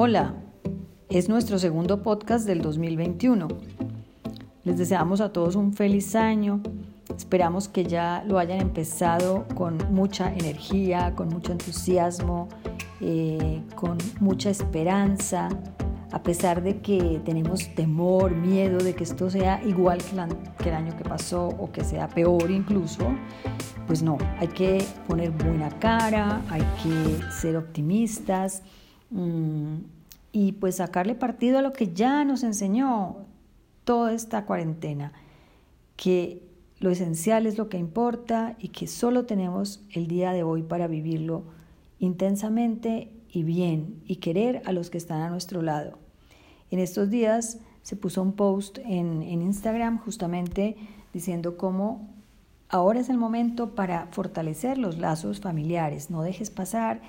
Hola, es nuestro segundo podcast del 2021. Les deseamos a todos un feliz año. Esperamos que ya lo hayan empezado con mucha energía, con mucho entusiasmo, eh, con mucha esperanza, a pesar de que tenemos temor, miedo de que esto sea igual que, el año que pasó o que sea peor incluso, pues no, hay que poner buena cara, hay que ser optimistas y pues sacarle partido a lo que ya nos enseñó toda esta cuarentena, que lo esencial es lo que importa y que solo tenemos el día de hoy para vivirlo intensamente y bien y querer a los que están a nuestro lado. En estos días se puso un post en, en Instagram justamente diciendo cómo ahora es el momento para fortalecer los lazos familiares. No dejes pasar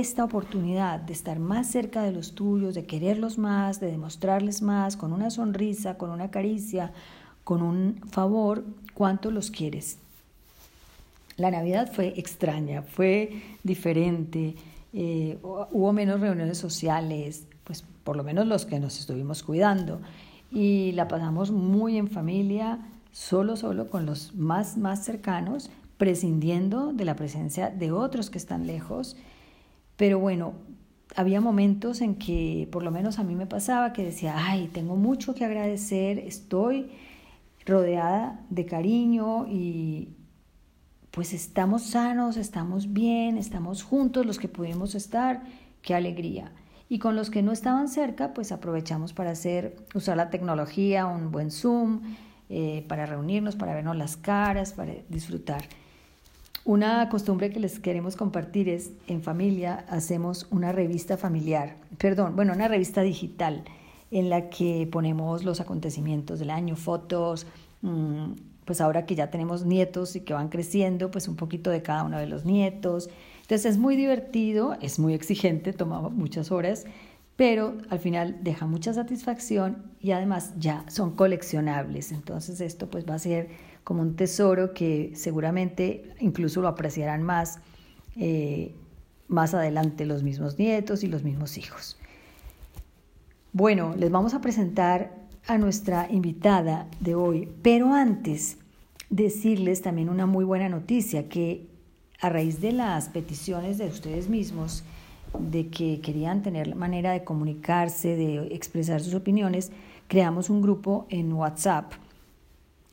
esta oportunidad de estar más cerca de los tuyos, de quererlos más, de demostrarles más, con una sonrisa, con una caricia, con un favor, cuánto los quieres. La Navidad fue extraña, fue diferente, eh, hubo menos reuniones sociales, pues por lo menos los que nos estuvimos cuidando, y la pasamos muy en familia, solo, solo con los más, más cercanos, prescindiendo de la presencia de otros que están lejos. Pero bueno, había momentos en que por lo menos a mí me pasaba que decía, ay, tengo mucho que agradecer, estoy rodeada de cariño y, pues estamos sanos, estamos bien, estamos juntos los que pudimos estar, qué alegría. Y con los que no estaban cerca, pues aprovechamos para hacer, usar la tecnología, un buen Zoom, eh, para reunirnos, para vernos las caras, para disfrutar. Una costumbre que les queremos compartir es, en familia hacemos una revista familiar, perdón, bueno, una revista digital en la que ponemos los acontecimientos del año, fotos, mmm, pues ahora que ya tenemos nietos y que van creciendo, pues un poquito de cada uno de los nietos. Entonces es muy divertido, es muy exigente, toma muchas horas, pero al final deja mucha satisfacción y además ya son coleccionables. Entonces esto pues va a ser como un tesoro que seguramente incluso lo apreciarán más eh, más adelante los mismos nietos y los mismos hijos. Bueno, les vamos a presentar a nuestra invitada de hoy, pero antes decirles también una muy buena noticia, que a raíz de las peticiones de ustedes mismos, de que querían tener manera de comunicarse, de expresar sus opiniones, creamos un grupo en WhatsApp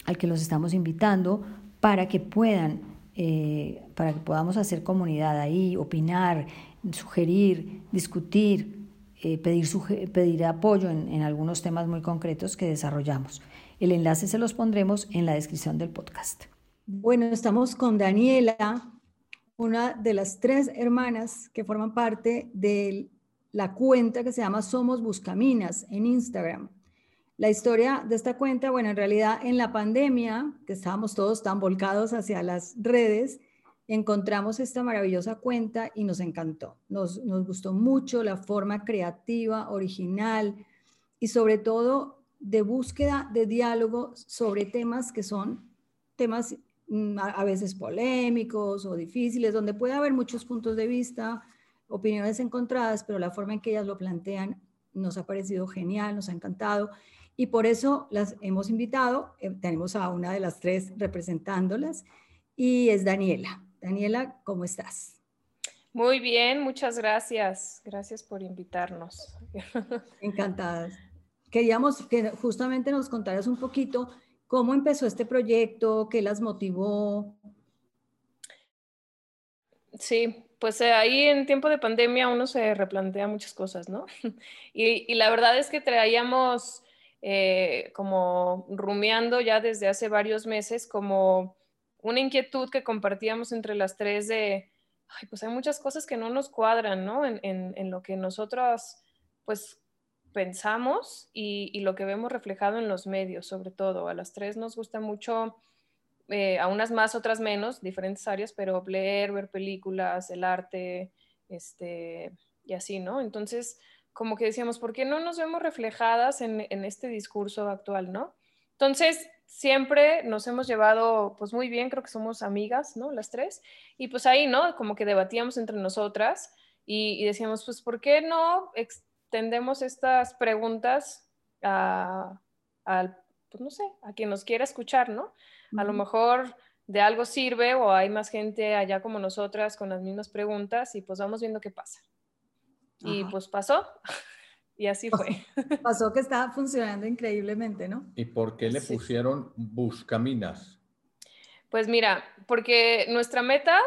al que los estamos invitando para que puedan, eh, para que podamos hacer comunidad ahí, opinar, sugerir, discutir, eh, pedir, pedir apoyo en, en algunos temas muy concretos que desarrollamos. El enlace se los pondremos en la descripción del podcast. Bueno, estamos con Daniela, una de las tres hermanas que forman parte de la cuenta que se llama Somos Buscaminas en Instagram. La historia de esta cuenta, bueno, en realidad en la pandemia, que estábamos todos tan volcados hacia las redes, encontramos esta maravillosa cuenta y nos encantó. Nos, gustó mucho la forma creativa, original y sobre todo de búsqueda de diálogo sobre temas que son temas mm, a veces polémicos o difíciles, donde puede haber muchos puntos de vista, opiniones encontradas, pero la forma en que ellas lo plantean nos ha parecido genial, nos ha encantado. Y por eso las hemos invitado, eh, tenemos a una de las tres representándolas, y es Daniela. Daniela, ¿cómo estás? Muy bien, muchas gracias. Gracias por invitarnos. Encantadas. Queríamos que justamente nos contaras un poquito cómo empezó este proyecto, qué las motivó. Sí, pues eh, ahí en tiempo de pandemia uno se replantea muchas cosas, ¿no? Y, la verdad es que traíamos eh, como rumiando ya desde hace varios meses como una inquietud que compartíamos entre las tres de, ay, pues hay muchas cosas que no nos cuadran, ¿no? En, en, lo que nosotras, pues, pensamos y, y, lo que vemos reflejado en los medios, sobre todo. A las tres nos gusta mucho, eh, a unas más, otras menos, diferentes áreas, pero leer, ver películas, el arte, este, y así, ¿no? Entonces, como que decíamos, ¿por qué no nos vemos reflejadas en, en este discurso actual, ¿no? Entonces, siempre nos hemos llevado pues muy bien, creo que somos amigas, ¿no? Las tres. Y pues ahí, ¿no? Como que debatíamos entre nosotras y, decíamos, pues, ¿por qué no tendemos estas preguntas a, pues no sé, a quien nos quiera escuchar, ¿no? A lo mejor de algo sirve o hay más gente allá como nosotras con las mismas preguntas y pues vamos viendo qué pasa. Y pues pasó. Y así fue. Pasó que estaba funcionando increíblemente, ¿no? ¿Y por qué le pusieron buscaminas? Pues mira, porque nuestra meta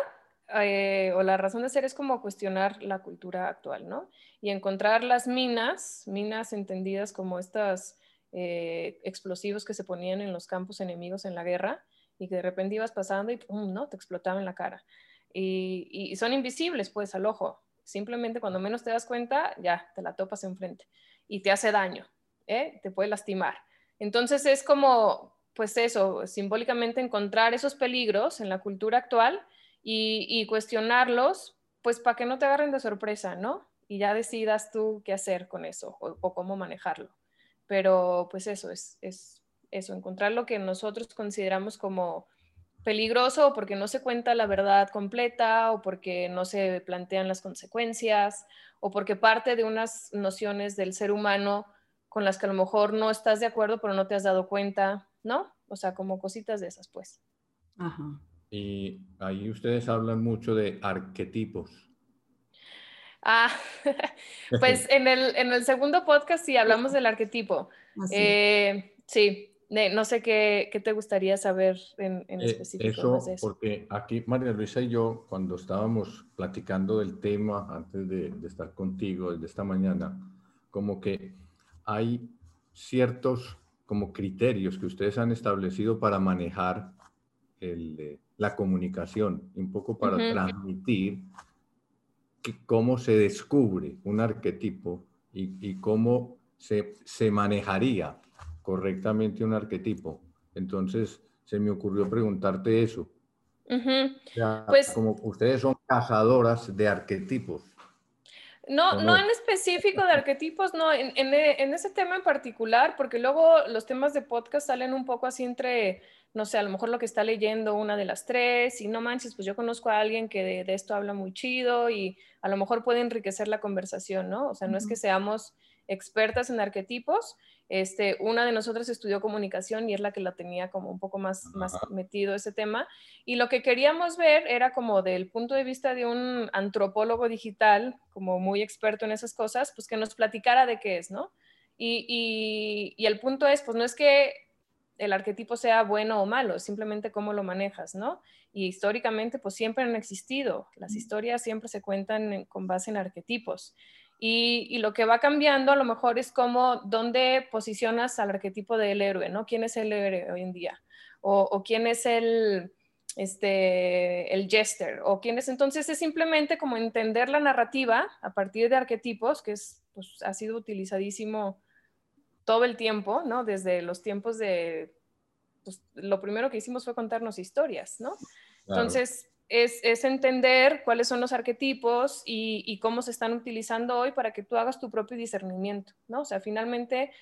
eh, o la razón de ser es como cuestionar la cultura actual, ¿no? Y encontrar las minas, minas entendidas como estos eh, explosivos que se ponían en los campos enemigos en la guerra y que de repente ibas pasando y ¡pum! ¿no? Te explotaba en la cara. Y, y, son invisibles, pues, al ojo. Simplemente cuando menos te das cuenta, ya, te la topas enfrente y te hace daño, ¿eh? te puede lastimar. Entonces es como, pues eso, simbólicamente encontrar esos peligros en la cultura actual y, cuestionarlos, pues para que no te agarren de sorpresa, ¿no? Y ya decidas tú qué hacer con eso o, cómo manejarlo. Pero pues eso es, es eso, encontrar lo que nosotros consideramos como peligroso porque no se cuenta la verdad completa o porque no se plantean las consecuencias o porque parte de unas nociones del ser humano con las que a lo mejor no estás de acuerdo pero no te has dado cuenta, ¿no? O sea, como cositas de esas, pues. Ajá. Y ahí ustedes hablan mucho de arquetipos. Ah, pues en el, en el segundo podcast sí hablamos del arquetipo. Ah, eh, sí, no sé qué, qué, te gustaría saber en, en eh, específico. eso, porque aquí María Luisa y yo, cuando estábamos platicando del tema antes de, de estar contigo desde esta mañana, como que hay ciertos como criterios que ustedes han establecido para manejar el, la comunicación, un poco para transmitir cómo se descubre un arquetipo y, y cómo se, se manejaría correctamente un arquetipo. Entonces, se me ocurrió preguntarte eso. pues, como ustedes son cazadoras de arquetipos. No, no en específico de arquetipos, no, en, en, ese tema en particular, porque luego los temas de podcast salen un poco así entre, no sé, a lo mejor lo que está leyendo una de las tres, y no manches, pues yo conozco a alguien que de, de esto habla muy chido y a lo mejor puede enriquecer la conversación, ¿no? O sea, no es que seamos expertas en arquetipos, este, una de nosotras estudió comunicación y es la que la tenía como un poco más, más metido ese tema. Y lo que queríamos ver era como del punto de vista de un antropólogo digital, como muy experto en esas cosas, pues que nos platicara de qué es, ¿no? Y, y, el punto es, pues no es que el arquetipo sea bueno o malo, simplemente cómo lo manejas, ¿no? Y históricamente, pues siempre han existido. Las historias siempre se cuentan con base en arquetipos. Y, lo que va cambiando a lo mejor es como dónde posicionas al arquetipo del héroe, ¿no? ¿Quién es el héroe hoy en día? O, quién es el, este, el jester, o quién es. Entonces es simplemente como entender la narrativa a partir de arquetipos, que es, pues, ha sido utilizadísimo todo el tiempo, ¿no? Desde los tiempos de, pues, lo primero que hicimos fue contarnos historias, ¿no? Entonces, es, entender cuáles son los arquetipos y, cómo se están utilizando hoy para que tú hagas tu propio discernimiento, ¿no? O sea, finalmente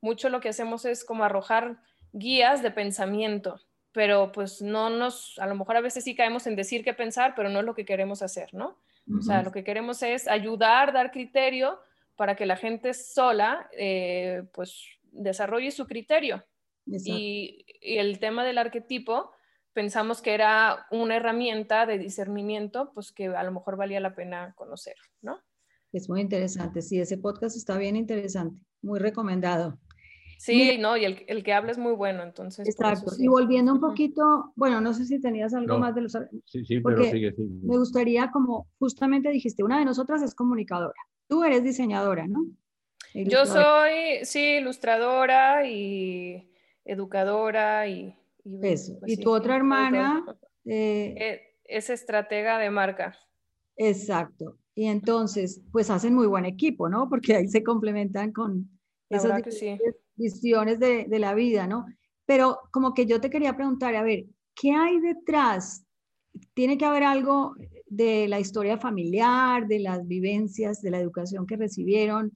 mucho lo que hacemos es como arrojar guías de pensamiento, pero pues no nos, a lo mejor a veces sí caemos en decir qué pensar, pero no es lo que queremos hacer, ¿no? O sea, lo que queremos es ayudar, dar criterio para que la gente sola, eh, pues, desarrolle su criterio. y, el tema del arquetipo, pensamos que era una herramienta de discernimiento, pues que a lo mejor valía la pena conocer, ¿no? Es muy interesante, sí, ese podcast está bien interesante, muy recomendado. Sí, no, y el, el, que habla es muy bueno, entonces. Exacto. Y volviendo un poquito, bueno, no sé si tenías algo más de los... Sí, sí, pero sigue, sigue. Me gustaría, como justamente dijiste, una de nosotras es comunicadora. Tú eres diseñadora, ¿no? Yo soy, sí, ilustradora y educadora y y, pues tu otra hermana... Eh, eh, es estratega de marca. Exacto. Y entonces, pues hacen muy buen equipo, ¿no? Porque ahí se complementan con esas visiones de, de, la vida, ¿no? Pero como que yo te quería preguntar, a ver, ¿qué hay detrás? Tiene que haber algo de la historia familiar, de las vivencias, de la educación que recibieron,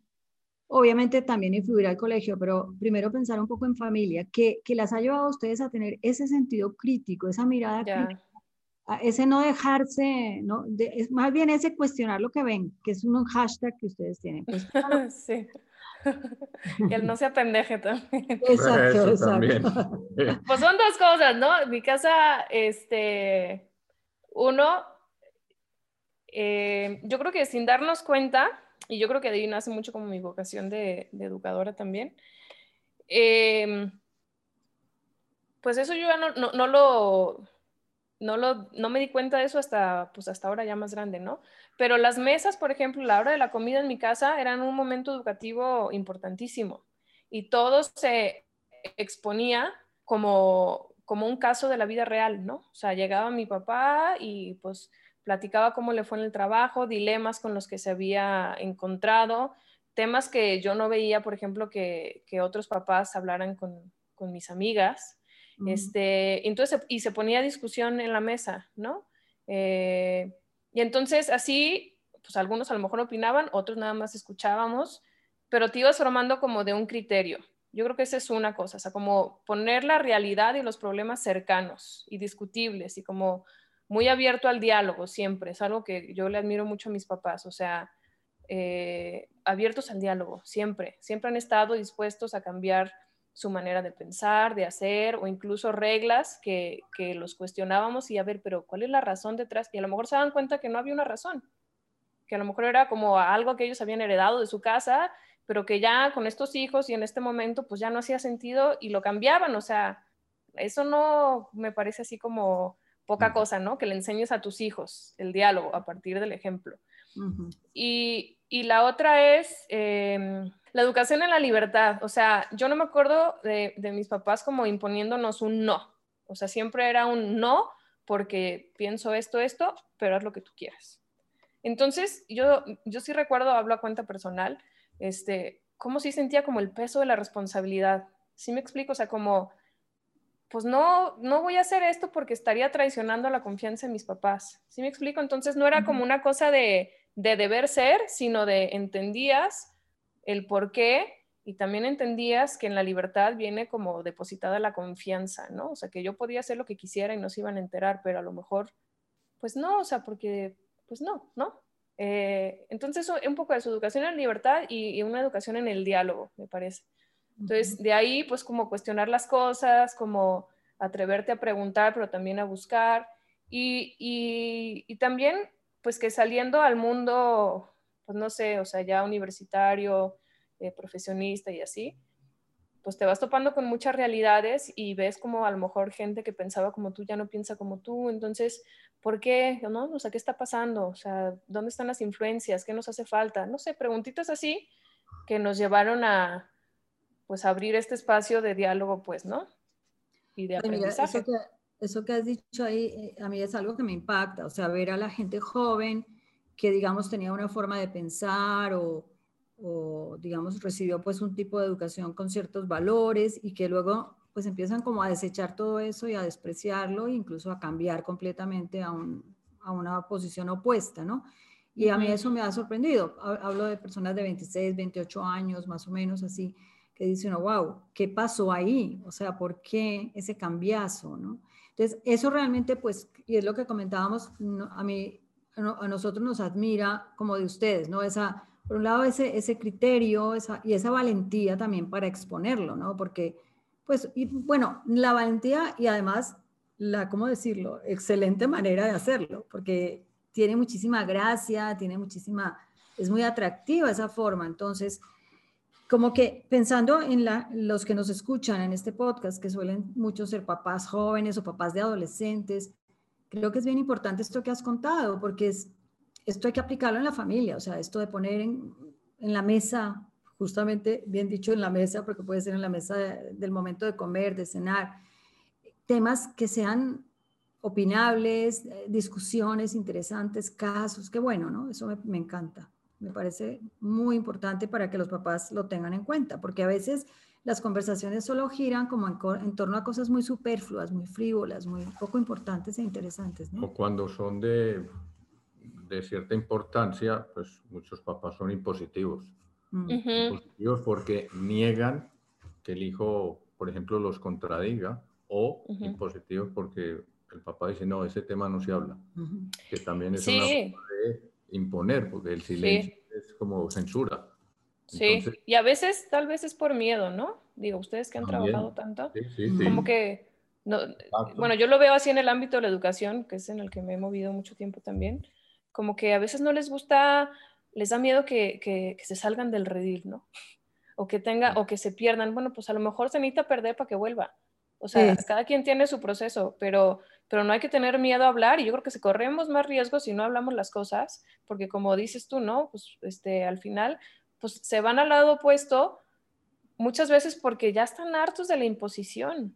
Obviamente también influirá el colegio, pero primero pensar un poco en familia, que, que las ha llevado a ustedes a tener ese sentido crítico, esa mirada crítica ese no dejarse, no, es más bien ese cuestionar lo que ven, que es un hashtag que ustedes tienen. Pues, sí. que él no se apendeje también. Exacto, exacto. Pues son dos cosas, ¿no? En mi casa, este, uno, eh, yo creo que sin darnos cuenta, y yo creo que de ahí nace mucho como mi vocación de, educadora también, em, pues eso yo ya no, no, lo, no, lo, no me di cuenta de eso hasta, pues hasta ahora ya más grande, ¿no? Pero las mesas, por ejemplo, la hora de la comida en mi casa eran un momento educativo importantísimo y todo se exponía como, como un caso de la vida real, ¿no? O sea, llegaba mi papá y pues platicaba cómo le fue en el trabajo, dilemas con los que se había encontrado, temas que yo no veía, por ejemplo, que, que otros papás hablaran con, con mis amigas. este, entonces, y se ponía discusión en la mesa, ¿no? Eh, y entonces así, pues algunos a lo mejor opinaban, otros nada más escuchábamos, pero te ibas formando como de un criterio. Yo creo que esa es una cosa, o sea, como poner la realidad y los problemas cercanos y discutibles y como muy abierto al diálogo siempre. Es algo que yo le admiro mucho a mis papás, o sea, eh, abiertos al diálogo, siempre. Siempre han estado dispuestos a cambiar su manera de pensar, de hacer, o incluso reglas que, que, los cuestionábamos y a ver, pero ¿cuál es la razón detrás? Y a lo mejor se dan cuenta que no había una razón, que a lo mejor era como algo que ellos habían heredado de su casa, pero que ya con estos hijos y en este momento pues ya no hacía sentido y lo cambiaban, o sea, eso no me parece así como poca cosa, ¿no? Que le enseñes a tus hijos el diálogo a partir del ejemplo. y, y, la otra es... Eh, la educación en la libertad, o sea, yo no me acuerdo de, mis papás como imponiéndonos un no, o sea, siempre era un no porque pienso esto, esto, pero haz lo que tú quieras. Entonces, yo, yo sí recuerdo, hablo a cuenta personal, este, cómo sí sentía como el peso de la responsabilidad. Sí me explico, o sea, como, pues no, no voy a hacer esto porque estaría traicionando la confianza en mis papás. ¿Sí me explico? Entonces no era como una cosa de, de deber ser, sino de entendías el por qué y también entendías que en la libertad viene como depositada la confianza, ¿no? O sea, que yo podía hacer lo que quisiera y no se iban a enterar, pero a lo mejor, pues no, o sea, porque, pues no, ¿no? Eh, entonces, un poco de su educación en libertad y, una educación en el diálogo, me parece. Entonces, de ahí, pues como cuestionar las cosas, como atreverte a preguntar, pero también a buscar. Y, y, y también, pues que saliendo al mundo pues no sé, o sea, ya universitario, eh, profesionista y así, pues te vas topando con muchas realidades y ves como a lo mejor gente que pensaba como tú ya no piensa como tú, entonces, ¿por qué? ¿No? O sea, ¿qué está pasando? O sea, ¿dónde están las influencias? ¿Qué nos hace falta? No sé, preguntitas así que nos llevaron a, pues, abrir este espacio de diálogo, pues, ¿no? Y de aprendizaje. eso, que, eso que has dicho ahí, eh, a mí es algo que me impacta, o sea, ver a la gente joven, que digamos tenía una forma de pensar o, digamos recibió pues un tipo de educación con ciertos valores y que luego pues empiezan como a desechar todo eso y a despreciarlo e incluso a cambiar completamente a, a una posición opuesta, ¿no? Y a mí eso me ha sorprendido. Hablo de personas de 26, 28 años, más o menos así, que dicen, wow, ¿qué pasó ahí? O sea, ¿por qué ese cambiazo? ¿no? Entonces, eso realmente, pues, y es lo que comentábamos, a mí a nosotros nos admira como de ustedes, ¿no? Esa, por un lado, ese, ese criterio esa, y esa valentía también para exponerlo, ¿no? Porque, pues, y, bueno, la valentía y además la, ¿cómo decirlo? Excelente manera de hacerlo, porque tiene muchísima gracia, tiene muchísima, es muy atractiva esa forma. Entonces, como que pensando en los que nos escuchan en este podcast, que suelen muchos ser papás jóvenes o papás de adolescentes, creo que es bien importante esto que has contado, porque es, esto hay que aplicarlo en la familia, o sea, esto de poner en, la mesa, justamente bien dicho en la mesa, porque puede ser en la mesa del momento de comer, de cenar, temas que sean opinables, eh, discusiones interesantes, casos, qué bueno, ¿no? Eso me encanta. Me parece muy importante para que los papás lo tengan en cuenta, porque a veces las conversaciones solo giran como en, torno a cosas muy superfluas, muy frívolas, muy poco importantes e interesantes. ¿no? O cuando son de, de cierta importancia, pues muchos papás son impositivos. Mm. Impositivos porque niegan que el hijo, por ejemplo, los contradiga, o impositivos porque el papá dice, no, ese tema no se habla. Que también es una forma de imponer, porque el silencio es como censura. sí, y a veces tal vez es por miedo, ¿no? Digo, ustedes que han trabajado tanto, como que, no, bueno, yo lo veo así en el ámbito de la educación, que es en el que me he movido mucho tiempo también, como que a veces no les gusta, les da miedo que, que, que se salgan del redil, ¿no? O que tenga, o que se pierdan. Bueno, pues a lo mejor se necesita perder para que vuelva. O sea, cada quien tiene su proceso, pero, pero no hay que tener miedo a hablar y yo creo que se corremos más riesgos si no hablamos las cosas, porque como dices tú, ¿no? Pues este, al final, pues se van al lado opuesto muchas veces porque ya están hartos de la imposición.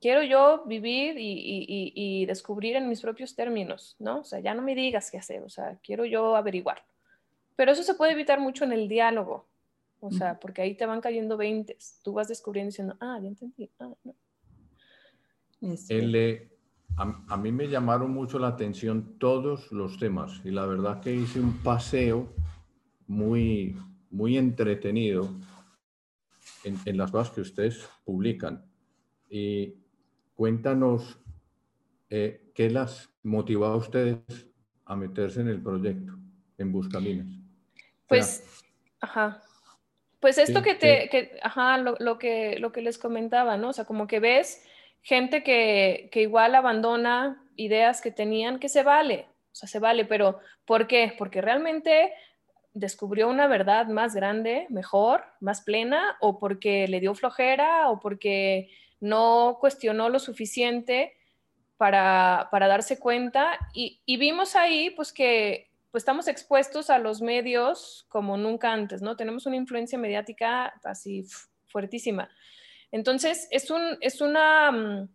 Quiero yo vivir y, y, descubrir en mis propios términos, ¿no? O sea, ya no me digas qué hacer, o sea, quiero yo averiguar. Pero eso se puede evitar mucho en el diálogo, o sea, porque ahí te van cayendo veintes, tú vas descubriendo diciendo, ah, ya entendí, ah, no. Este. A, mí me llamaron mucho la atención todos los temas y la verdad que hice un paseo muy, muy entretenido en, las cosas que ustedes publican. Y cuéntanos eh, qué las motivó a ustedes a meterse en el proyecto, en Buscaminas. Pues, ajá. Pues esto que te, que, ajá, lo, lo, que, lo que les comentaba, ¿no? O sea, como que ves gente que, igual abandona ideas que tenían, que se vale, o sea, se vale, pero ¿por qué? Porque realmente descubrió una verdad más grande, mejor, más plena, o porque le dio flojera, o porque no cuestionó lo suficiente para, darse cuenta. Y, vimos ahí, pues, que pues, estamos expuestos a los medios como nunca antes, ¿no? Tenemos una influencia mediática así fuertísima. Entonces, es, un, es una, mm,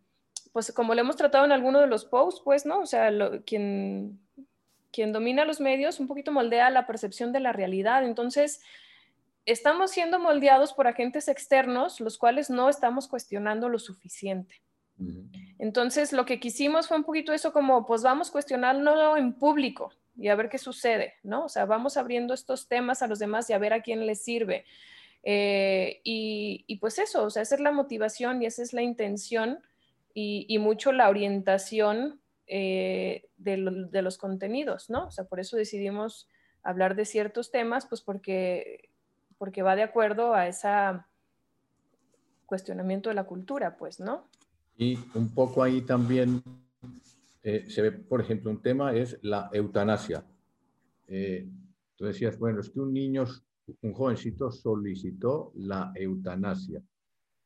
pues como lo hemos tratado en alguno de los posts, pues, ¿no? O sea, quien, quien domina los medios un poquito moldea la percepción de la realidad. Entonces, estamos siendo moldeados por agentes externos, los cuales no estamos cuestionando lo suficiente. Entonces, lo que quisimos fue un poquito eso como, pues vamos cuestionándolo en público y a ver qué sucede, ¿no? O sea, vamos abriendo estos temas a los demás y a ver a quién les sirve. Eh, y, pues eso, o sea, esa es la motivación y esa es la intención y, mucho la orientación eh, de, los contenidos, ¿no? O sea, por eso decidimos hablar de ciertos temas, pues porque, porque va de acuerdo a ese cuestionamiento de la cultura, pues, ¿no? Y un poco ahí también eh, se ve, por ejemplo, un tema es la eutanasia. tú decías, bueno, es que un niño un jovencito solicitó la eutanasia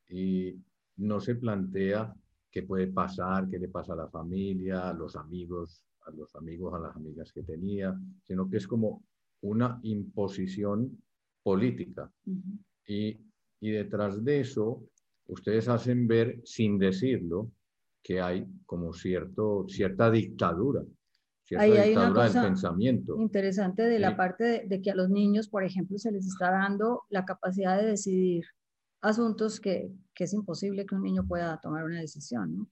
y no se plantea qué puede pasar, qué le pasa a la familia, a los amigos, a los amigos, a las amigas que tenía, sino que es como una imposición política. y, y detrás de eso, ustedes hacen ver, sin decirlo, que hay como cierto, cierta dictadura Ahí hay una cosa pensamiento. interesante de la parte de, que a los niños, por ejemplo, se les está dando la capacidad de decidir asuntos que, que, es imposible que un niño pueda tomar una decisión, ¿no?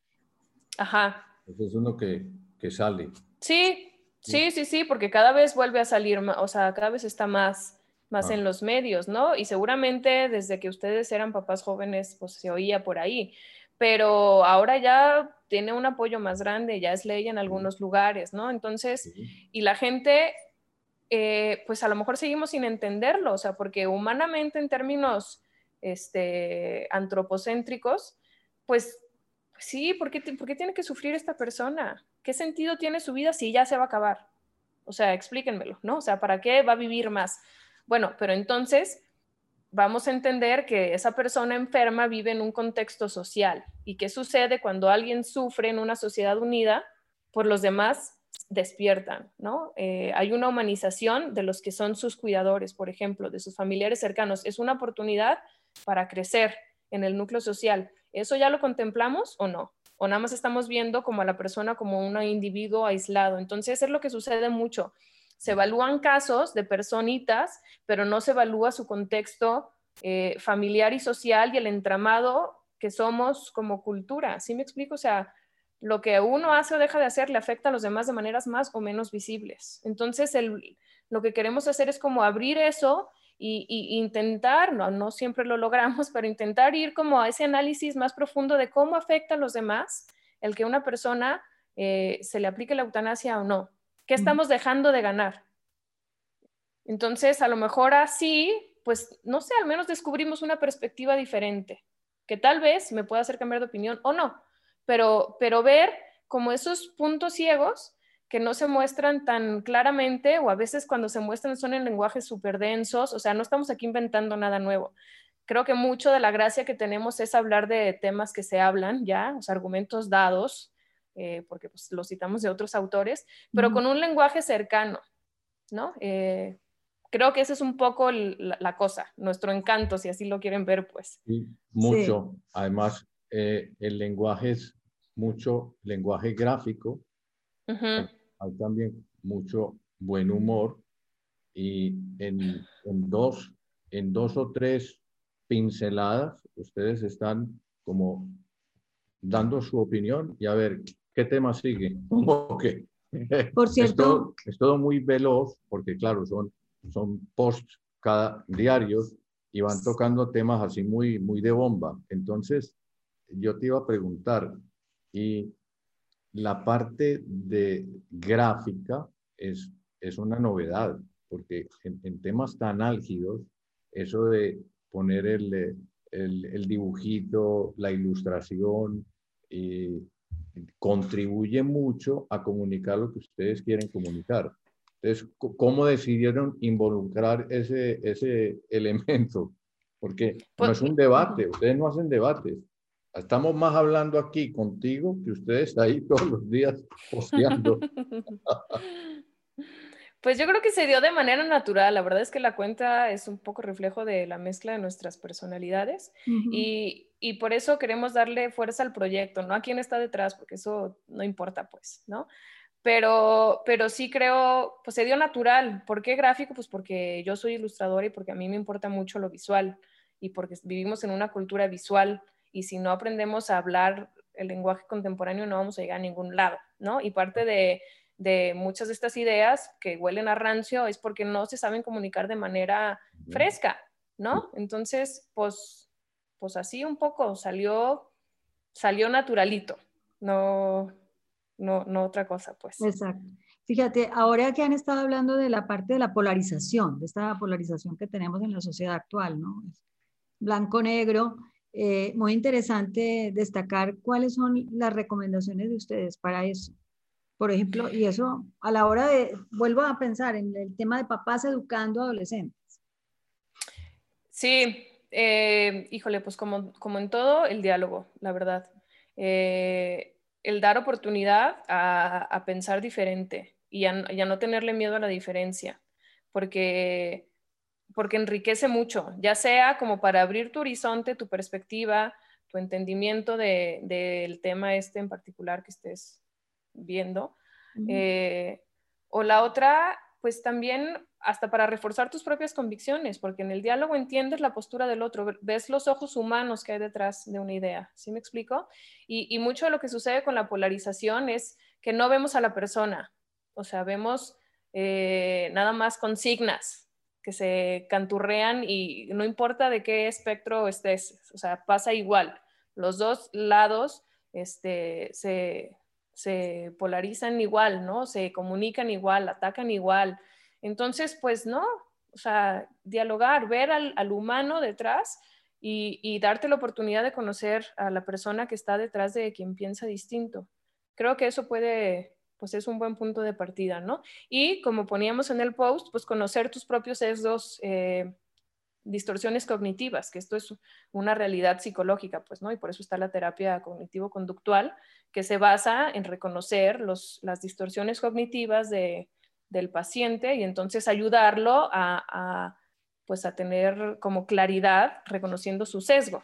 Ajá. Eso es uno que, que sale. Sí, sí, sí, sí, porque cada vez vuelve a salir, o sea, cada vez está más, más ah. en los medios, ¿no? Y seguramente desde que ustedes eran papás jóvenes, pues se oía por ahí pero ahora ya tiene un apoyo más grande, ya es ley en algunos lugares, ¿no? Entonces, y la gente, eh, pues a lo mejor seguimos sin entenderlo, o sea, porque humanamente en términos este, antropocéntricos, pues sí, ¿por qué, ¿por qué tiene que sufrir esta persona? ¿Qué sentido tiene su vida si ya se va a acabar? O sea, explíquenmelo, ¿no? O sea, ¿para qué va a vivir más? Bueno, pero entonces vamos a entender que esa persona enferma vive en un contexto social y qué sucede cuando alguien sufre en una sociedad unida, por los demás despiertan, ¿no? Eh, hay una humanización de los que son sus cuidadores, por ejemplo, de sus familiares cercanos. Es una oportunidad para crecer en el núcleo social. ¿Eso ya lo contemplamos o no? O nada más estamos viendo como a la persona como un individuo aislado. Entonces es lo que sucede mucho se evalúan casos de personitas, pero no se evalúa su contexto eh, familiar y social y el entramado que somos como cultura. ¿Sí me explico? O sea, lo que uno hace o deja de hacer le afecta a los demás de maneras más o menos visibles. Entonces, lo que queremos hacer es como abrir eso y, intentar, no, no siempre lo logramos, pero intentar ir como a ese análisis más profundo de cómo afecta a los demás el que una persona eh, se le aplique la eutanasia o no. ¿Qué estamos dejando de ganar? Entonces, a lo mejor así, pues, no sé, al menos descubrimos una perspectiva diferente, que tal vez me pueda hacer cambiar de opinión o no, pero, pero ver como esos puntos ciegos que no se muestran tan claramente o a veces cuando se muestran son en lenguajes súper densos, o sea, no estamos aquí inventando nada nuevo. Creo que mucho de la gracia que tenemos es hablar de temas que se hablan ya, los argumentos dados, eh, porque pues, los citamos de otros autores, pero con un lenguaje cercano, ¿no? Eh, creo que esa es un poco la, cosa, nuestro encanto, si así lo quieren ver, pues. Sí, mucho. Además, eh, el lenguaje es mucho lenguaje gráfico hay también mucho buen humor y en, dos, en dos o tres pinceladas ustedes están como dando su opinión y a ver qué tema sigue. Okay. Por cierto. Es todo, muy veloz porque claro, son, son posts cada diarios y van tocando temas así muy, muy de bomba. Entonces, yo te iba a preguntar, y la parte de gráfica es, es una novedad, porque en, temas tan álgidos, eso de poner el, el, dibujito, la ilustración, contribuye mucho a comunicar lo que ustedes quieren comunicar. Entonces, ¿cómo decidieron involucrar ese, ese elemento? Porque no pues es un debate, ustedes no hacen debates, Estamos más hablando aquí contigo que ustedes ahí todos los días posteando. Pues yo creo que se dio de manera natural. La verdad es que la cuenta es un poco reflejo de la mezcla de nuestras personalidades y, y, por eso queremos darle fuerza al proyecto, no a quién está detrás, porque eso no importa, pues, ¿no? Pero, pero sí creo, pues se dio natural. ¿Por qué gráfico? Pues porque yo soy ilustradora y porque a mí me importa mucho lo visual y porque vivimos en una cultura visual y si no aprendemos a hablar el lenguaje contemporáneo no vamos a llegar a ningún lado, ¿no? Y parte de, muchas de estas ideas que huelen a rancio es porque no se saben comunicar de manera fresca, ¿no? Entonces, pues, pues así un poco salió, salió naturalito, no, no, no otra cosa, pues. Exacto. Fíjate, ahora que han estado hablando de la parte de la polarización, de esta polarización que tenemos en la sociedad actual, ¿no? Blanco-negro, eh, muy interesante destacar cuáles son las recomendaciones de ustedes para eso. Por ejemplo, y eso a la hora de, vuelvo a pensar en el tema de papás educando a adolescentes. Sí, eh, híjole, pues como, como en todo, el diálogo, la verdad. Eh, el dar oportunidad a, pensar diferente y a, y a no tenerle miedo a la diferencia, porque porque enriquece mucho, ya sea como para abrir tu horizonte, tu perspectiva, tu entendimiento del tema este en particular que estés viendo. Eh, o la otra, pues también hasta para reforzar tus propias convicciones, porque en el diálogo entiendes la postura del otro, ves los ojos humanos que hay detrás de una idea, ¿sí me explico? Y, mucho de lo que sucede con la polarización es que no vemos a la persona, o sea, vemos eh, nada más consignas, que se canturrean y no importa de qué espectro estés, o sea, pasa igual. Los dos lados este, se, polarizan igual, ¿no? Se comunican igual, atacan igual. Entonces, pues no, o sea, dialogar, ver al, humano detrás y, y, darte la oportunidad de conocer a la persona que está detrás de quien piensa distinto. Creo que eso puede pues es un buen punto de partida, ¿no? Y como poníamos en el post, pues conocer tus propios sesgos, eh, distorsiones cognitivas, que esto es una realidad psicológica, pues, ¿no? Y por eso está la terapia cognitivo-conductual, que se basa en reconocer las distorsiones cognitivas del paciente y entonces ayudarlo a, pues, a tener como claridad reconociendo su sesgo,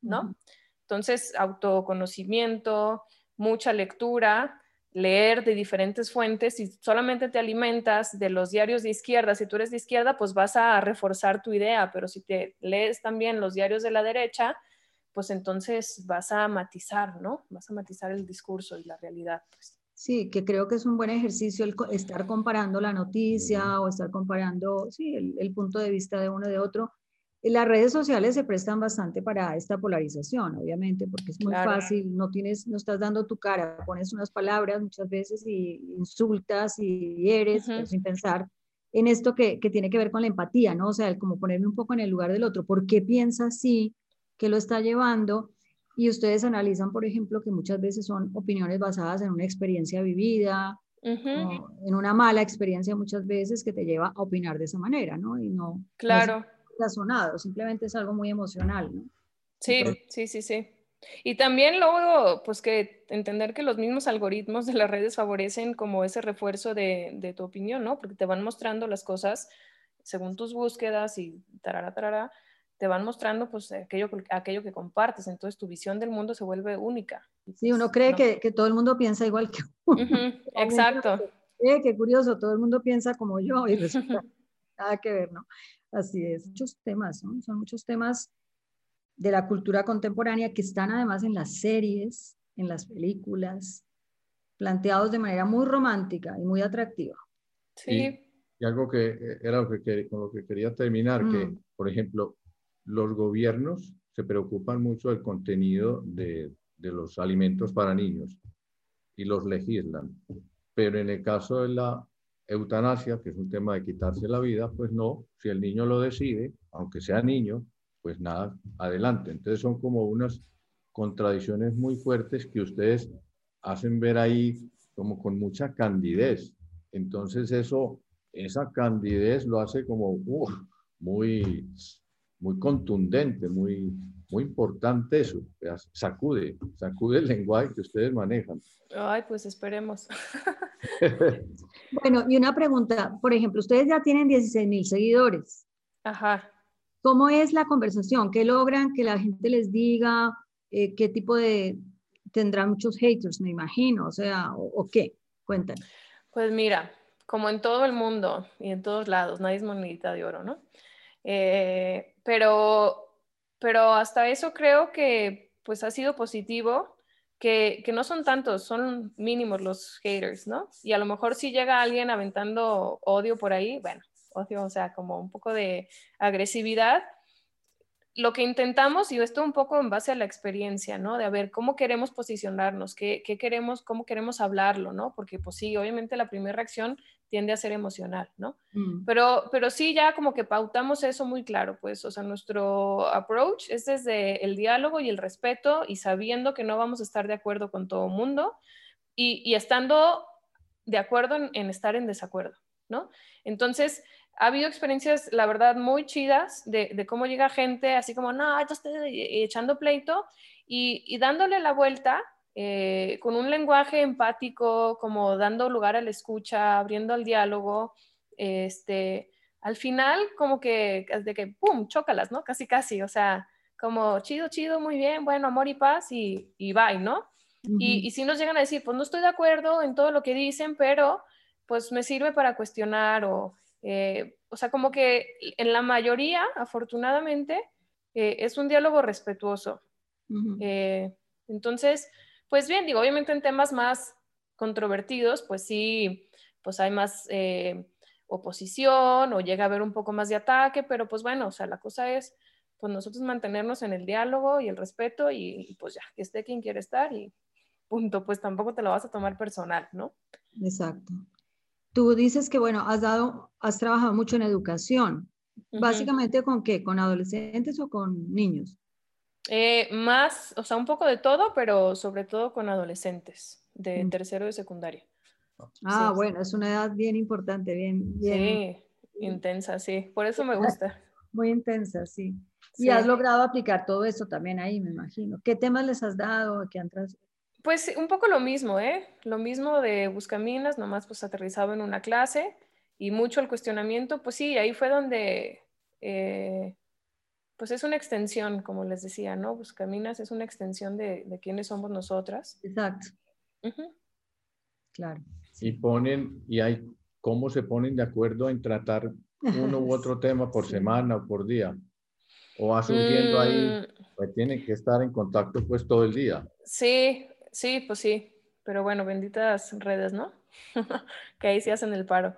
¿no? Entonces, autoconocimiento, mucha lectura, leer de diferentes fuentes, y solamente te alimentas de los diarios de izquierda, si tú eres de izquierda, pues vas a reforzar tu idea, pero si te lees también los diarios de la derecha, pues entonces vas a matizar, ¿no? Vas a matizar el discurso y la realidad. Pues. Sí, que creo que es un buen ejercicio el estar comparando la noticia o estar comparando, sí, el, el punto de vista de uno y de otro. Las redes sociales se prestan bastante para esta polarización, obviamente, porque es muy fácil, no tienes, no estás dando tu cara, pones unas palabras muchas veces y insultas y eres sin pensar en esto que, que, tiene que ver con la empatía, ¿no? O sea, el como ponerme un poco en el lugar del otro, ¿por qué piensa así? ¿Qué lo está llevando? Y ustedes analizan, por ejemplo, que muchas veces son opiniones basadas en una experiencia vivida, en una mala experiencia muchas veces que te lleva a opinar de esa manera, ¿no? Y no, claro. Razonado, simplemente es algo muy emocional, ¿no? Sí, sí, sí, sí. Y también luego, pues que entender que los mismos algoritmos de las redes favorecen como ese refuerzo de, de tu opinión, ¿no? Porque te van mostrando las cosas según tus búsquedas y tarara, tarara, te van mostrando pues aquello, aquello que compartes, entonces tu visión del mundo se vuelve única. Sí, uno cree que, que, todo el mundo piensa igual que uno. exacto. Eh, qué curioso, todo el mundo piensa como yo y resulta nada que ver, ¿no? Así es, muchos temas, ¿no? Son muchos temas de la cultura contemporánea que están además en las series, en las películas, planteados de manera muy romántica y muy atractiva. Sí. Y, algo que eh, era lo que, con lo que quería terminar, que, mm. por ejemplo, los gobiernos se preocupan mucho del contenido de, de los alimentos para niños y los legislan. Pero en el caso de la eutanasia, que es un tema de quitarse la vida, pues no, si el niño lo decide, aunque sea niño, pues nada, adelante. Entonces son como unas contradicciones muy fuertes que ustedes hacen ver ahí como con mucha candidez. Entonces eso, esa candidez lo hace como muy, muy contundente, muy, muy importante eso. Sacude, sacude el lenguaje que ustedes manejan. Ay, pues esperemos. bueno, y una pregunta, por ejemplo, ustedes ya tienen 16 mil seguidores. Ajá. ¿Cómo es la conversación? ¿Qué logran que la gente les diga? Eh, ¿Qué tipo de... tendrán muchos haters, me imagino? O sea, ¿o, qué? Cuéntanos. Pues mira, como en todo el mundo y en todos lados, nadie es monedita de oro, ¿no? Eh, pero, pero hasta eso creo que pues ha sido positivo, que, que, no son tantos, son mínimos los haters, ¿no? Y a lo mejor si llega alguien aventando odio por ahí, bueno, odio, o sea, como un poco de agresividad, lo que intentamos, y esto un poco en base a la experiencia, ¿no? De a ver cómo queremos posicionarnos, qué, qué, queremos, cómo queremos hablarlo, ¿no? Porque pues sí, obviamente la primera reacción tiende a ser emocional, ¿no? Mm. Pero, pero sí ya como que pautamos eso muy claro, pues, o sea, nuestro approach es desde el diálogo y el respeto y sabiendo que no vamos a estar de acuerdo con todo mundo y, y, estando de acuerdo en, en estar en desacuerdo, ¿no? Entonces, ha habido experiencias, la verdad, muy chidas de, cómo llega gente así como, no, esto estoy echando pleito y, dándole la vuelta eh, con un lenguaje empático, como dando lugar a la escucha, abriendo el diálogo, este, al final como que, de que, ¡pum!, chócalas, ¿no? Casi, casi, o sea, como chido, chido, muy bien, bueno, amor y paz y, y bye, ¿no? y, y si nos llegan a decir, pues no estoy de acuerdo en todo lo que dicen, pero pues me sirve para cuestionar o eh, o sea, como que en la mayoría, afortunadamente, eh, es un diálogo respetuoso. Eh, entonces, pues bien, digo, obviamente en temas más controvertidos, pues sí, pues hay más oposición o llega a haber un poco más de ataque, pero pues bueno, o sea, la cosa es, pues nosotros mantenernos en el diálogo y el respeto y, y pues ya, que esté quien quiere estar y punto, pues tampoco te lo vas a tomar personal, ¿no? Exacto. Tú dices que, bueno, has dado, has trabajado mucho en educación. Básicamente, ¿con qué? ¿Con adolescentes o con niños? Eh, más, o sea, un poco de todo, pero sobre todo con adolescentes de mm. tercero de secundaria. Ah, bueno, es una edad bien importante, bien, bien. Sí, intensa, sí. Por eso me gusta. Muy intensa, sí. Y has logrado aplicar todo eso también ahí, me imagino. ¿Qué temas les has dado? ¿Qué han, pues un poco lo mismo, ¿eh? Lo mismo de Buscaminas, nomás pues aterrizado en una clase y mucho el cuestionamiento, pues sí, ahí fue donde, eh, pues es una extensión, como les decía, ¿no? Buscaminas es una extensión de, de quiénes somos nosotras. Exacto. Claro. Y ponen, y hay, ¿cómo se ponen de acuerdo en tratar uno u otro tema por semana o por día? ¿O va surgiendo ahí? Mm. Pues tienen que estar en contacto pues todo el día. Sí, Sí, pues sí, pero bueno, benditas redes, ¿no? que ahí sí hacen el paro.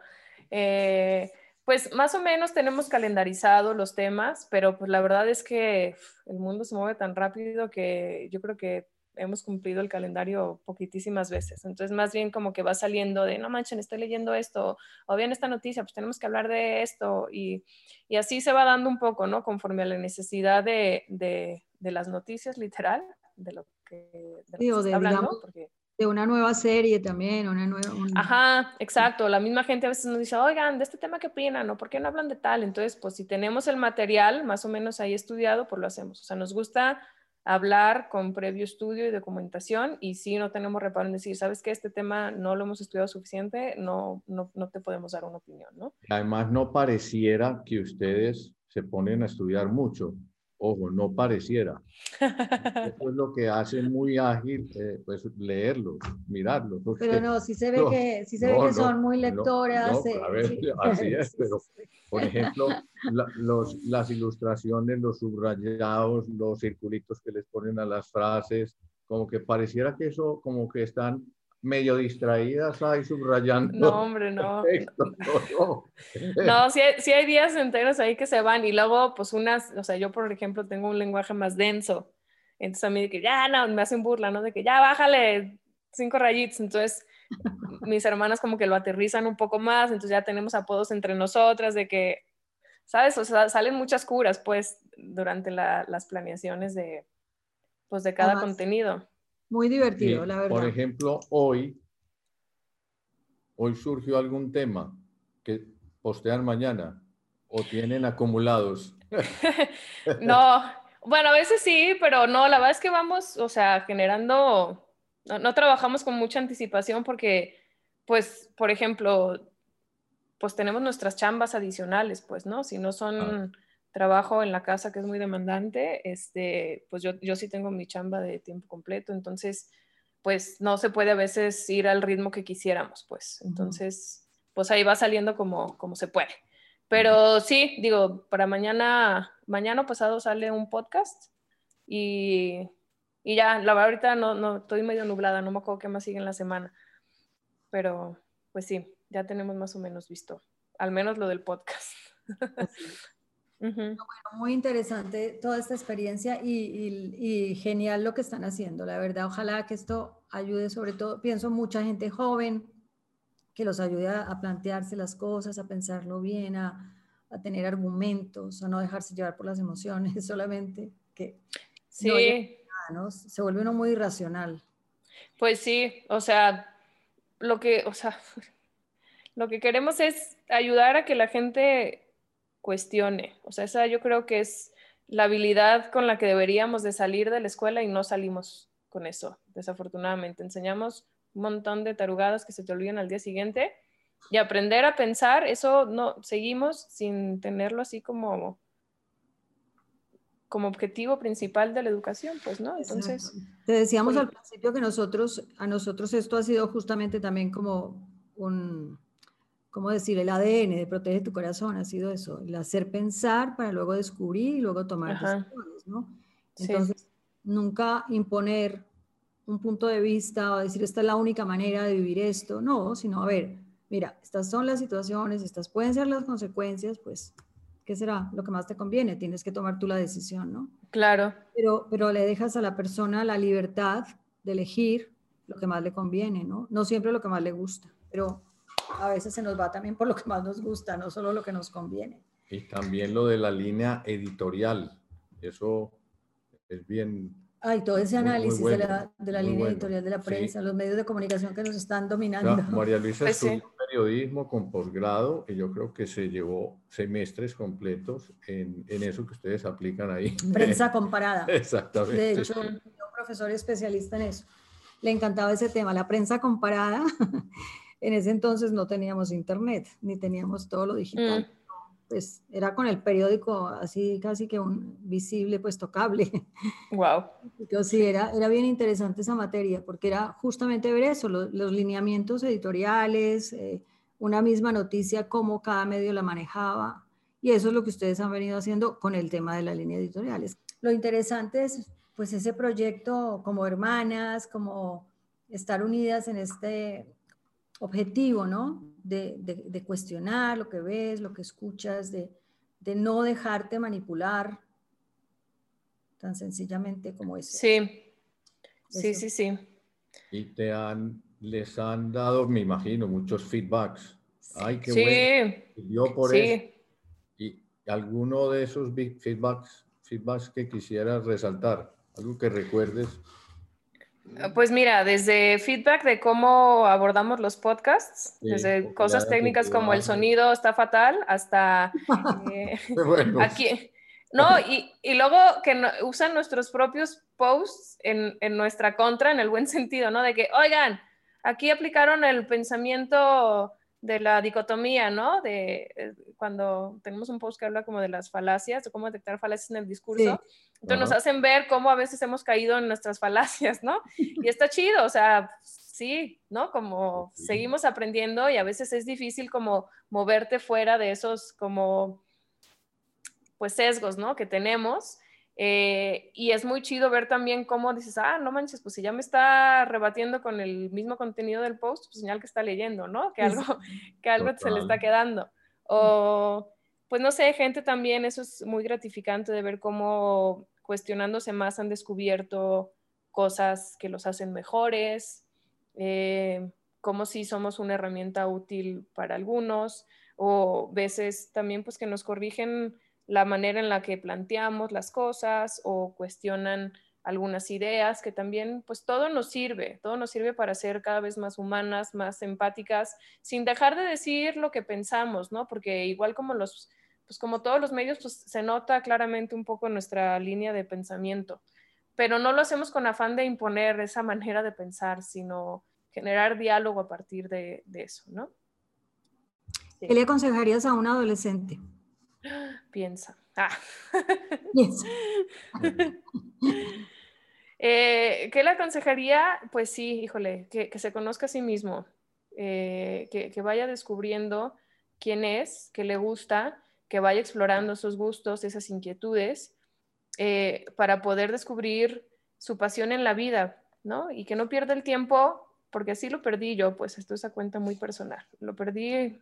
Eh, Pues más o menos tenemos calendarizado los temas, pero pues la verdad es que el mundo se mueve tan rápido que yo creo que hemos cumplido el calendario poquitísimas veces. Entonces, más bien como que va saliendo de, no manchen, estoy leyendo esto, o bien esta noticia, pues tenemos que hablar de esto, y, y así se va dando un poco, ¿no? Conforme a la necesidad de, de, de las noticias, literal, de lo que, de lo está hablando. porque de una nueva serie también, una nueva... Ajá, exacto. La misma gente a veces nos dice, oigan, de este tema qué opinan, ¿no? ¿Por qué no hablan de tal? Entonces, pues si tenemos el material más o menos ahí estudiado, pues lo hacemos. O sea, nos gusta hablar con previo estudio y documentación y si no tenemos reparo en decir, sabes que este tema no lo hemos estudiado suficiente, no, no, no te podemos dar una opinión, ¿no? Además, no pareciera que ustedes se ponen a estudiar mucho. Ojo, no pareciera. Eso es lo que hace muy ágil, eh, pues leerlo, mirarlo. Pero no, si se ve que, si se ve que son muy lectoras. a ver, así es, pero por ejemplo, los, las ilustraciones, los subrayados, los circulitos que les ponen a las frases, como que pareciera que eso, como que están medio distraídas ahí subrayando. No, hombre, no. no, no. sí, hay, hay, días enteros ahí que se van y luego, pues unas, o sea, yo por ejemplo tengo un lenguaje más denso. Entonces a mí de que ya, no, me hacen burla, ¿no? De que ya bájale cinco rayitos. Entonces mis hermanas como que lo aterrizan un poco más, entonces ya tenemos apodos entre nosotras de que, ¿sabes? O sea, salen muchas curas pues durante las planeaciones de, pues, de cada contenido. Muy divertido, la verdad. Por ejemplo, hoy, hoy surgió algún tema que postean mañana o tienen acumulados. no, bueno, a veces sí, pero no, la verdad es que vamos, o sea, generando, no, trabajamos con mucha anticipación porque, pues, por ejemplo, pues tenemos nuestras chambas adicionales, pues, ¿no? Si no son... Ah trabajo en la casa que es muy demandante, este, pues yo, yo sí tengo mi chamba de tiempo completo, entonces pues no se puede a veces ir al ritmo que quisiéramos, pues. Entonces, pues ahí va saliendo como, como se puede. Pero sí, digo, para mañana, mañana pasado sale un podcast y, y ya, la verdad ahorita no, no, estoy medio nublada, no me acuerdo qué más sigue en la semana. Pero pues sí, ya tenemos más o menos visto, al menos lo del podcast. Muy interesante toda esta experiencia y, genial lo que están haciendo. La verdad, ojalá que esto ayude sobre todo, pienso mucha gente joven, que los ayude a, plantearse las cosas, a pensarlo bien, a, tener argumentos, a no dejarse llevar por las emociones solamente, que sí. se vuelve uno muy irracional. Pues sí, o sea, lo que, o sea, lo que queremos es ayudar a que la gente cuestione. O sea, esa yo creo que es la habilidad con la que deberíamos de salir de la escuela y no salimos con eso, desafortunadamente. Enseñamos un montón de tarugadas que se te olvidan al día siguiente y aprender a pensar, eso no, seguimos sin tenerlo así como como objetivo principal de la educación, pues, ¿no? Entonces... Te decíamos al principio que nosotros, a nosotros esto ha sido justamente también como un, ¿cómo decir? El ADN de Protege tu Corazón ha sido eso, el hacer pensar para luego descubrir y luego tomar decisiones, ¿no? Entonces, nunca imponer un punto de vista o decir esta es la única manera de vivir esto, no, sino a ver, mira, estas son las situaciones, estas pueden ser las consecuencias, pues, ¿qué será lo que más te conviene? Tienes que tomar tú la decisión, ¿no? Claro. Pero, pero le dejas a la persona la libertad de elegir lo que más le conviene, ¿no? No siempre lo que más le gusta, pero a veces se nos va también por lo que más nos gusta, no solo lo que nos conviene. Y también lo de la línea editorial, eso es bien... Ay, todo ese análisis de la, de la línea editorial de la prensa, los medios de comunicación que nos están dominando. María Luisa pues estudió periodismo con posgrado y yo creo que se llevó semestres completos en, en eso que ustedes aplican ahí. Prensa comparada. Exactamente. De hecho, un profesor especialista en eso. Le encantaba ese tema, la prensa comparada. En ese entonces no teníamos internet, ni teníamos todo lo digital. Mm. Pues era con el periódico así casi que un visible, pues tocable. Wow. Entonces sí, era, era bien interesante esa materia, porque era justamente ver eso, los, lineamientos editoriales, eh, una misma noticia, cómo cada medio la manejaba. Y eso es lo que ustedes han venido haciendo con el tema de las líneas editoriales. Lo interesante es pues ese proyecto como hermanas, como estar unidas en este objetivo, ¿no? De, de, cuestionar lo que ves, lo que escuchas, de, de no dejarte manipular tan sencillamente como eso. Sí, sí, sí, sí. Y te han, les han dado, me imagino, muchos feedbacks. Ay, qué sí. bueno. Yo por sí. Y alguno de esos feedbacks, feedbacks que quisieras resaltar, algo que recuerdes. Pues mira, desde feedback de cómo abordamos los podcasts, desde cosas técnicas como el sonido está fatal, hasta eh, aquí, no, y, y luego que usan nuestros propios posts en, en, nuestra contra, en el buen sentido, ¿no? De que, oigan, aquí aplicaron el pensamiento de la dicotomía, ¿no? De eh, cuando tenemos un post que habla como de las falacias, de cómo detectar falacias en el discurso. Entonces nos hacen ver cómo a veces hemos caído en nuestras falacias, ¿no? Y está chido, o sea, sí, ¿no? Como seguimos aprendiendo y a veces es difícil como moverte fuera de esos como pues sesgos, ¿no? Que tenemos. Eh, y es muy chido ver también cómo dices, ah, no manches, pues si ya me está rebatiendo con el mismo contenido del post, pues señal que está leyendo, ¿no? Que algo, que algo se le está quedando. O, pues no sé, gente también, eso es muy gratificante de ver cómo cuestionándose más han descubierto cosas que los hacen mejores, eh, como si somos una herramienta útil para algunos, o veces también pues que nos corrigen la manera en la que planteamos las cosas o cuestionan algunas ideas, que también, pues todo nos sirve, todo nos sirve para ser cada vez más humanas, más empáticas, sin dejar de decir lo que pensamos, ¿no? Porque igual como los, pues como todos los medios, pues se nota claramente un poco nuestra línea de pensamiento, pero no lo hacemos con afán de imponer esa manera de pensar, sino generar diálogo a partir de, eso, ¿no? ¿Qué le aconsejarías a un adolescente? Piensa. Ah. Piensa. Eh, ¿Qué le aconsejaría? Pues sí, híjole, que, se conozca a sí mismo, eh, que, vaya descubriendo quién es, qué le gusta, que vaya explorando esos gustos, esas inquietudes, eh, para poder descubrir su pasión en la vida, ¿no? Y que no pierda el tiempo, porque así lo perdí yo, pues esto es a cuenta muy personal. Lo perdí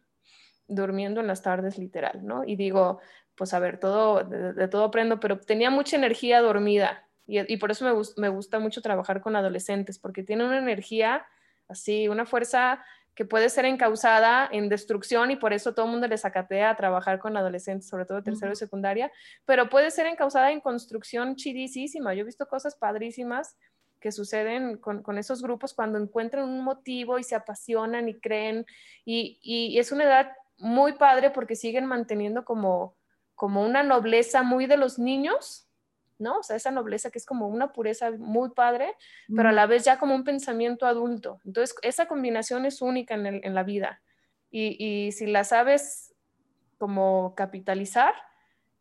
durmiendo en las tardes literal, ¿no? Y digo, pues a ver, todo, de, todo aprendo, pero tenía mucha energía dormida y, por eso me, me, gusta mucho trabajar con adolescentes, porque tienen una energía así, una fuerza que puede ser encausada en destrucción y por eso todo el mundo les acatea a trabajar con adolescentes, sobre todo tercero y secundaria, pero puede ser encausada en construcción chidísima. Yo he visto cosas padrísimas que suceden con, con, esos grupos cuando encuentran un motivo y se apasionan y creen. Y, y, es una edad muy padre porque siguen manteniendo como, como una nobleza muy de los niños, ¿no? O sea, esa nobleza que es como una pureza muy padre, pero a la vez ya como un pensamiento adulto. Entonces, esa combinación es única en, en la vida. Y, y, si la sabes como capitalizar,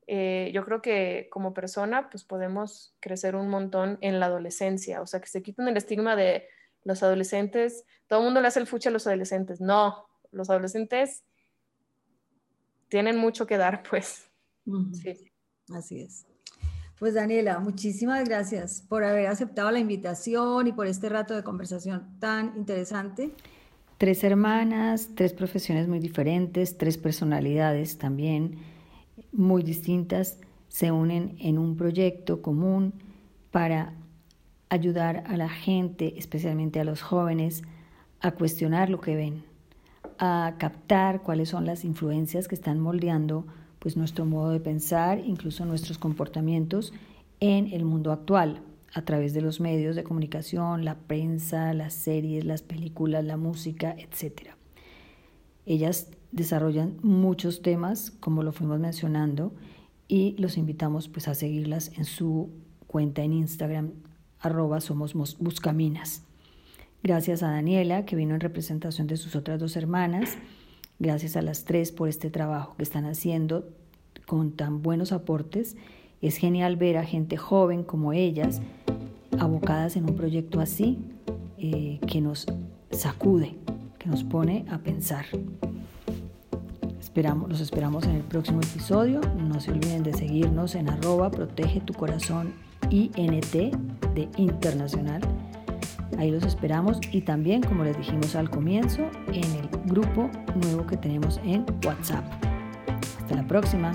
eh, yo creo que como persona, pues podemos crecer un montón en la adolescencia. O sea, que se quiten el estigma de los adolescentes, todo el mundo le hace el fuche a los adolescentes. No, los adolescentes tienen mucho que dar, pues. sí. Así es. Pues Daniela, muchísimas gracias por haber aceptado la invitación y por este rato de conversación tan interesante. Tres hermanas, tres profesiones muy diferentes, tres personalidades también muy distintas se unen en un proyecto común para ayudar a la gente, especialmente a los jóvenes, a cuestionar lo que ven, a captar cuáles son las influencias que están moldeando pues nuestro modo de pensar, incluso nuestros comportamientos en el mundo actual a través de los medios de comunicación, la prensa, las series, las películas, la música, etc. Ellas desarrollan muchos temas, como lo fuimos mencionando, y los invitamos pues a seguirlas en su cuenta en Instagram, arroba somos buscaminas. Gracias a Daniela, que vino en representación de sus otras dos hermanas. Gracias a las tres por este trabajo que están haciendo con tan buenos aportes. Es genial ver a gente joven como ellas abocadas en un proyecto así eh, que nos sacude, que nos pone a pensar. Esperamos, los esperamos en el próximo episodio. No se olviden de seguirnos en arroba protege tu corazón INT de internacional Ahí los esperamos y también, como les dijimos al comienzo, en el grupo nuevo que tenemos en WhatsApp. Hasta la próxima.